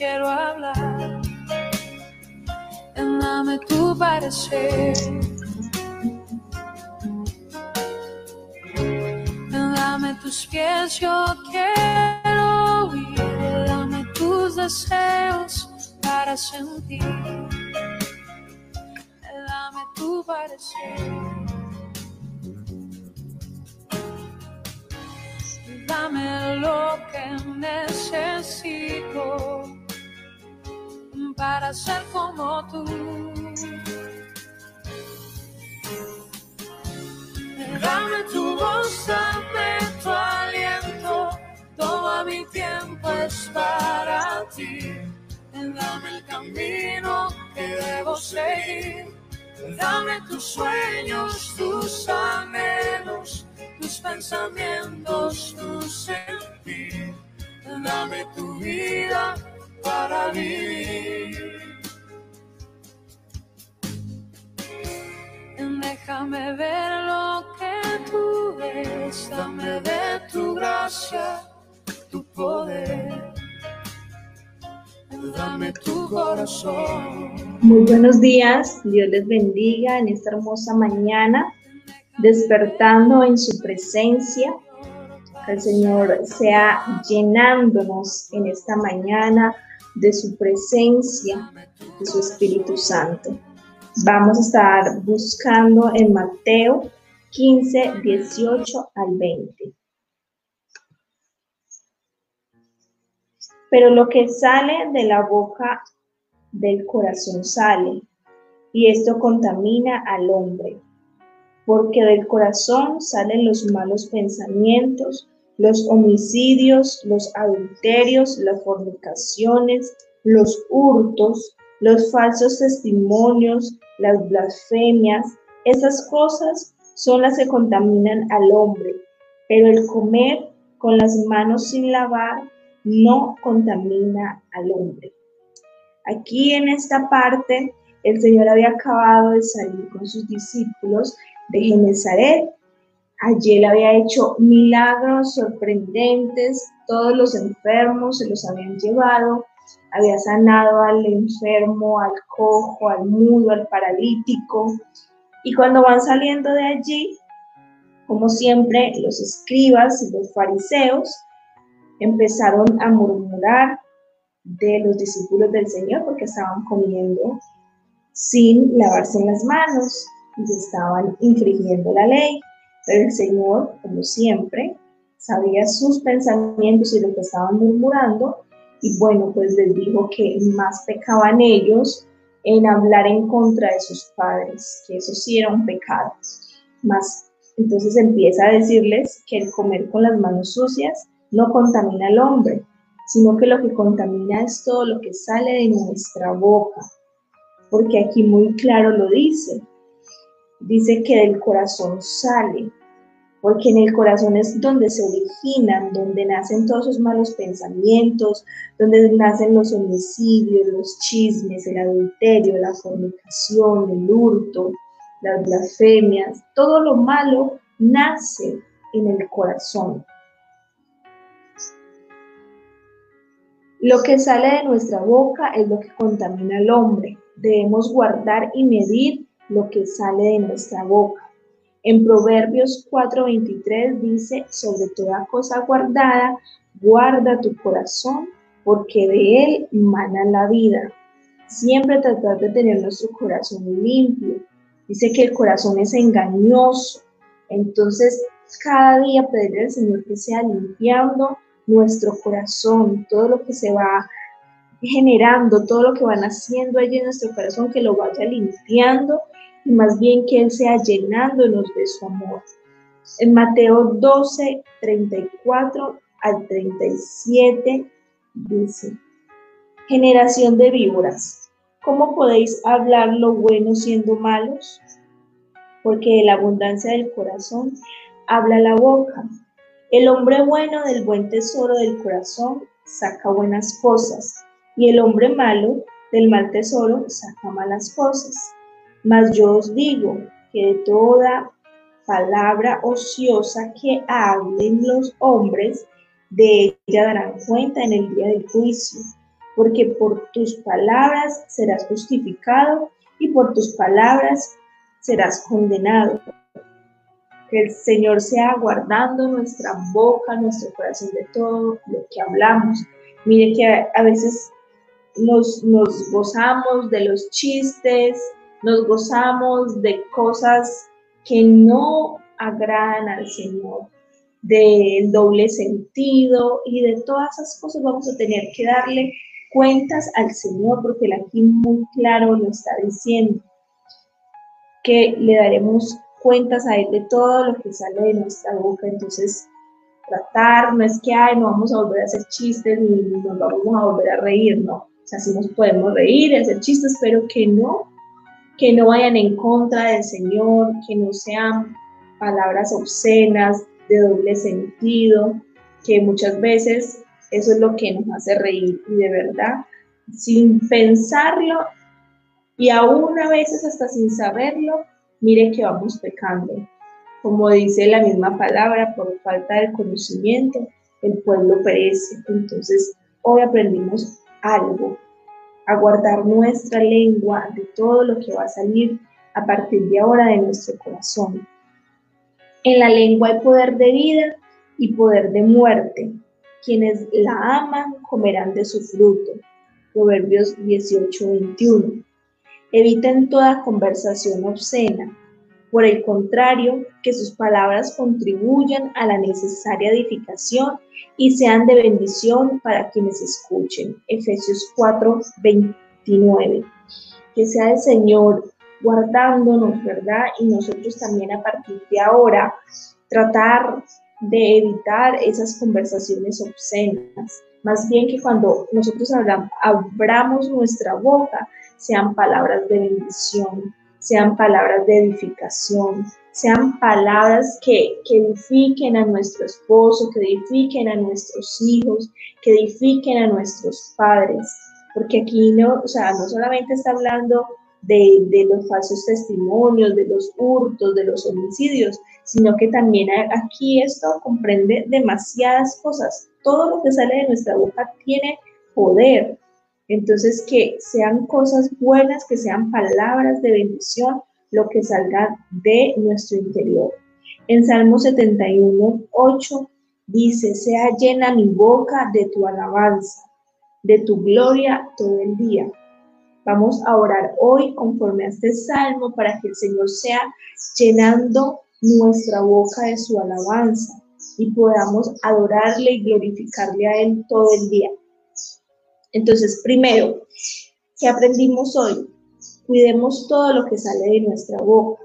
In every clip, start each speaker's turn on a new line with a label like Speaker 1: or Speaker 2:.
Speaker 1: quiero hablar. Dame tu parecer. Dame tus pies, yo quiero oír. Dame tus deseos para sentir. Dame tu parecer. Dame lo que necesito para ser como tú. Dame tu voz, dame tu aliento, todo mi tiempo es para ti. Dame el camino que debo seguir. Dame tus sueños, tus anhelos, tus pensamientos, tu sentir. Dame tu vida para vivir. Déjame ver lo que tú ves, dame de tu gracia, tu poder. Dame tu corazón.
Speaker 2: Muy buenos días, Dios les bendiga en esta hermosa mañana, despertando en su presencia. Que el Señor sea llenándonos en esta mañana de su presencia, de su Espíritu Santo. Vamos a estar buscando en Mateo 15, 18 al 20. Pero lo que sale de la boca del corazón sale, y esto contamina al hombre, porque del corazón salen los malos pensamientos, los homicidios, los adulterios, las fornicaciones, los hurtos, los falsos testimonios, las blasfemias, esas cosas son las que contaminan al hombre, pero el comer con las manos sin lavar no contamina al hombre. Aquí en esta parte, el Señor había acabado de salir con sus discípulos de Genezaret. Allí él había hecho milagros sorprendentes, todos los enfermos se los habían llevado, había sanado al enfermo, al cojo, al mudo, al paralítico. Y cuando van saliendo de allí, como siempre, los escribas y los fariseos empezaron a murmurar de los discípulos del Señor porque estaban comiendo sin lavarse las manos y estaban infringiendo la ley. Pero el Señor, como siempre, sabía sus pensamientos y lo que estaban murmurando, y bueno, pues les dijo que más pecaban ellos en hablar en contra de sus padres, que eso sí era un pecado. Más, entonces empieza a decirles que el comer con las manos sucias no contamina al hombre, sino que lo que contamina es todo lo que sale de nuestra boca, porque aquí muy claro lo dice, dice que del corazón sale, porque en el corazón es donde se originan, donde nacen todos esos malos pensamientos, donde nacen los homicidios, los chismes, el adulterio, la fornicación, el hurto, las blasfemias, todo lo malo nace en el corazón. Lo que sale de nuestra boca es lo que contamina al hombre. Debemos guardar y medir lo que sale de nuestra boca. En Proverbios 4:23 dice, sobre toda cosa guardada, guarda tu corazón, porque de él mana la vida. Siempre tratar de tener nuestro corazón limpio. Dice que el corazón es engañoso. Entonces, cada día pedirle al Señor que sea limpiando nuestro corazón, todo lo que se va generando, todo lo que van haciendo allí en nuestro corazón, que lo vaya limpiando y más bien que Él sea llenándonos de su amor. En Mateo 12, 34 al 37 dice, generación de víboras, ¿cómo podéis hablar lo bueno siendo malos? Porque de la abundancia del corazón habla la boca. El hombre bueno del buen tesoro del corazón saca buenas cosas, y el hombre malo del mal tesoro saca malas cosas mas yo os digo que de toda palabra ociosa que hablen los hombres, de ella darán cuenta en el día del juicio. porque por tus palabras serás justificado y por tus palabras serás condenado. Que el Señor sea guardando nuestra boca, nuestro corazón de todo lo que hablamos. Mire que a, veces nos, nos gozamos de los chistes, nos gozamos de cosas que no agradan al Señor, del doble sentido y de todas esas cosas vamos a tener que darle cuentas al Señor, porque Él aquí muy claro lo está diciendo, que le daremos cuentas a Él de todo lo que sale de nuestra boca. Entonces, tratar, no es que, ay, no vamos a volver a hacer chistes ni nos vamos a volver a reír, no. O sea, sí nos podemos reír hacer chistes, pero que no, que no vayan en contra del Señor, que no sean palabras obscenas, de doble sentido, que muchas veces eso es lo que nos hace reír y de verdad, sin pensarlo y aún a veces hasta sin saberlo, mire que vamos pecando. Como dice la misma palabra, por falta de conocimiento, el pueblo perece. Entonces, hoy aprendimos algo, a guardar nuestra lengua de todo lo que va a salir a partir de ahora de nuestro corazón. En la lengua hay poder de vida y poder de muerte. Quienes la aman comerán de su fruto. Proverbios 18:21. Eviten toda conversación obscena. Por el contrario, que sus palabras contribuyan a la necesaria edificación y sean de bendición para quienes escuchen. Efesios 4:29. Que sea el Señor guardándonos, ¿verdad? Y nosotros también a partir de ahora tratar de evitar esas conversaciones obscenas. Más bien que cuando nosotros abramos nuestra boca, sean palabras de bendición, sean palabras de edificación, sean palabras que, que, edifiquen a nuestro esposo, que edifiquen a nuestros hijos, que edifiquen a nuestros padres. Porque aquí no, o sea, no solamente está hablando de, los falsos testimonios, de los hurtos, de los homicidios, sino que también aquí esto comprende demasiadas cosas. Todo lo que sale de nuestra boca tiene poder. Entonces, que sean cosas buenas, que sean palabras de bendición, lo que salga de nuestro interior. En Salmo 71, 8 dice, sea llena mi boca de tu alabanza, de tu gloria todo el día. Vamos a orar hoy conforme a este salmo para que el Señor sea llenando nuestra boca de su alabanza y podamos adorarle y glorificarle a Él todo el día. Entonces, primero, ¿qué aprendimos hoy? Cuidemos todo lo que sale de nuestra boca.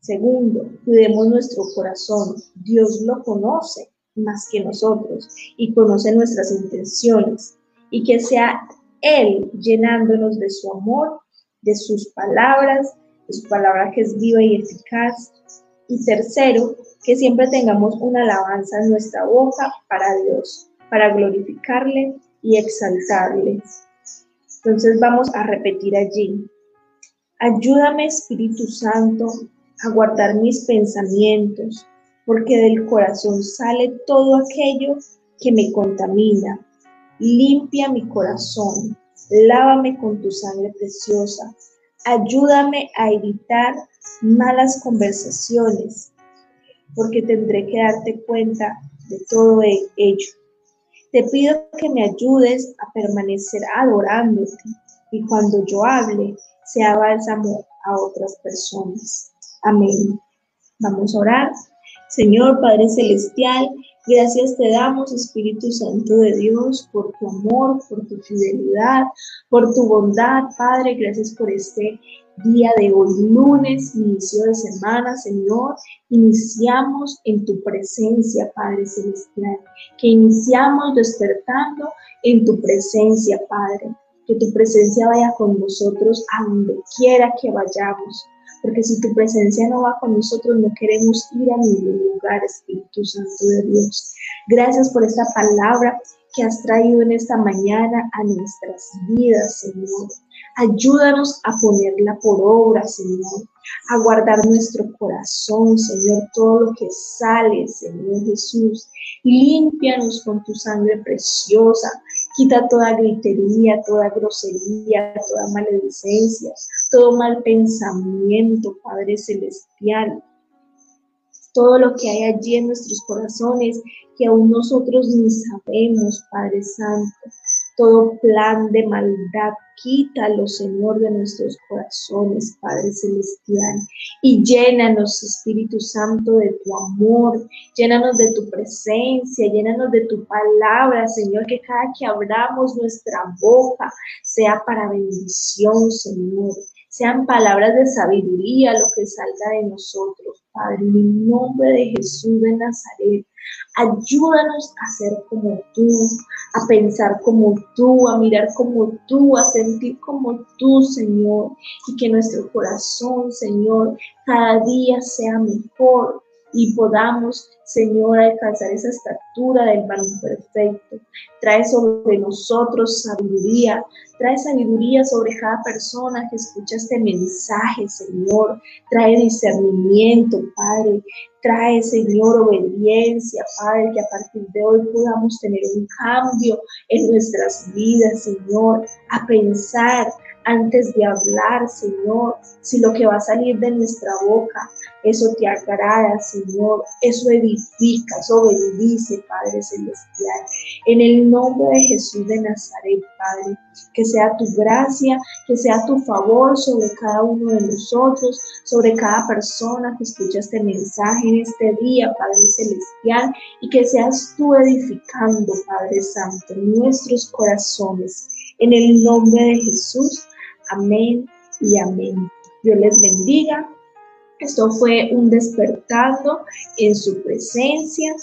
Speaker 2: Segundo, cuidemos nuestro corazón. Dios lo conoce más que nosotros y conoce nuestras intenciones. Y que sea él llenándonos de su amor, de sus palabras, de su palabra que es viva y eficaz. Y tercero, que siempre tengamos una alabanza en nuestra boca para Dios, para glorificarle y exaltarle. Entonces vamos a repetir allí. Ayúdame Espíritu Santo a guardar mis pensamientos, porque del corazón sale todo aquello que me contamina limpia mi corazón, lávame con tu sangre preciosa, ayúdame a evitar malas conversaciones, porque tendré que darte cuenta de todo ello. Te pido que me ayudes a permanecer adorándote y cuando yo hable sea bálsamo a otras personas. Amén. Vamos a orar. Señor Padre Celestial, Gracias te damos, Espíritu Santo de Dios, por tu amor, por tu fidelidad, por tu bondad, Padre. Gracias por este día de hoy, lunes, inicio de semana, Señor. Iniciamos en tu presencia, Padre Celestial. Que iniciamos despertando en tu presencia, Padre. Que tu presencia vaya con nosotros a donde quiera que vayamos porque si tu presencia no va con nosotros, no queremos ir a ningún lugar, Espíritu Santo de Dios. Gracias por esta palabra que has traído en esta mañana a nuestras vidas, Señor. Ayúdanos a ponerla por obra, Señor, a guardar nuestro corazón, Señor, todo lo que sale, Señor Jesús. Límpianos con tu sangre preciosa, Quita toda gritería, toda grosería, toda maledicencia, todo mal pensamiento, Padre Celestial. Todo lo que hay allí en nuestros corazones que aún nosotros ni sabemos, Padre Santo todo plan de maldad, quítalo, Señor, de nuestros corazones, Padre Celestial, y llénanos, Espíritu Santo, de tu amor, llénanos de tu presencia, llénanos de tu palabra, Señor, que cada que abramos nuestra boca sea para bendición, Señor. Sean palabras de sabiduría lo que salga de nosotros, Padre, en el nombre de Jesús de Nazaret. Ayúdanos a ser como tú, a pensar como tú, a mirar como tú, a sentir como tú, Señor. Y que nuestro corazón, Señor, cada día sea mejor y podamos, Señor, alcanzar esa estatura del varón perfecto. Trae sobre nosotros sabiduría, Trae sabiduría sobre cada persona que escucha este mensaje, Señor. Trae discernimiento, Padre. Trae, Señor, obediencia, Padre, que a partir de hoy podamos tener un cambio en nuestras vidas, Señor, a pensar antes de hablar, Señor, si lo que va a salir de nuestra boca, eso te agrada, Señor, eso edifica, eso bendice, Padre Celestial. En el nombre de Jesús de Nazaret, Padre, que sea tu gracia, que sea tu favor sobre cada uno de nosotros, sobre cada persona que escucha este mensaje en este día, Padre Celestial, y que seas tú edificando, Padre Santo, nuestros corazones. En el nombre de Jesús, amén y amén. Dios les bendiga. Esto fue un despertando en su presencia.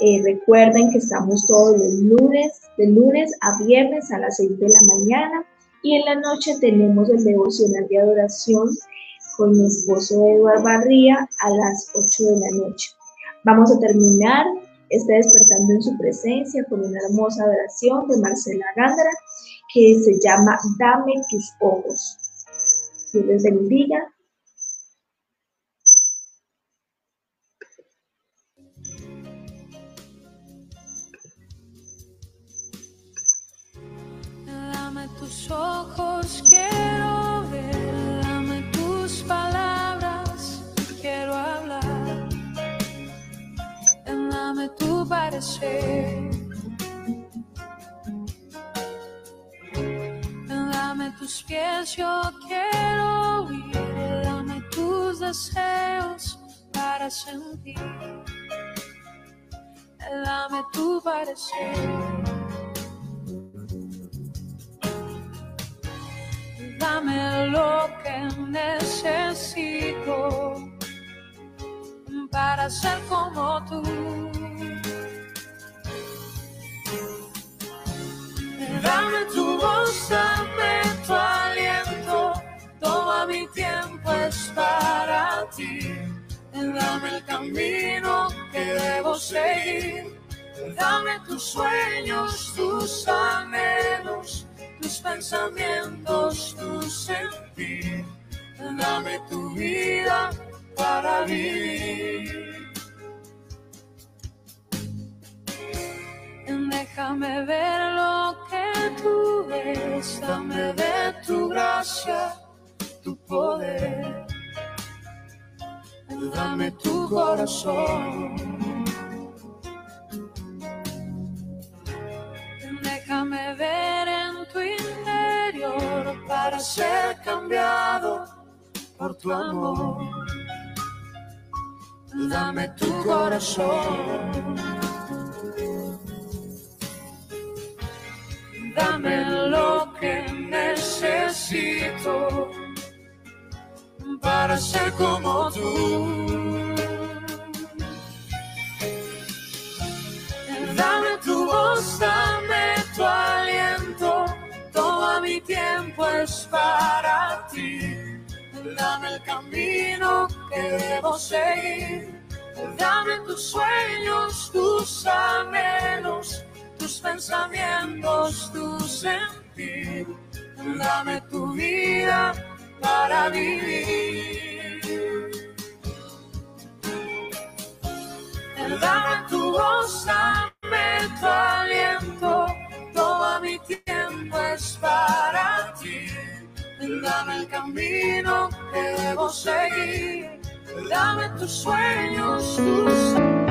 Speaker 2: Eh, recuerden que estamos todos los lunes, de lunes a viernes a las 6 de la mañana y en la noche tenemos el devocional de adoración con mi esposo Eduardo Barría a las 8 de la noche. Vamos a terminar este despertando en su presencia con una hermosa adoración de Marcela Gándara que se llama Dame tus ojos. Dios les bendiga
Speaker 1: tus ojos quiero ver, dame tus palabras, quiero hablar, dame tu parecer. Dame tus pies, yo quiero oír, dame tus deseos para sentir. Dame tu parecer. Dame lo que necesito para ser como tú. Dame tu voz, dame tu aliento, todo mi tiempo es para ti. Dame el camino que debo seguir, dame tus sueños, tus anhelos tus pensamientos, tu sentir. Dame tu vida para vivir. Déjame ver lo que tú ves, dame de tu gracia, tu poder. Dame tu corazón. Para ser cambiado por tu amor. Dame tu corazón. Dame lo que necesito para ser como tú. Es para ti. Dame el camino que debo seguir. Dame tus sueños, tus anhelos, tus pensamientos, tu sentir. Dame tu vida para vivir. Dame tu voz, dame tu aliento, toda mi tiempo es para ti. Dame el camino que debo seguir. Dame tus sueños, tus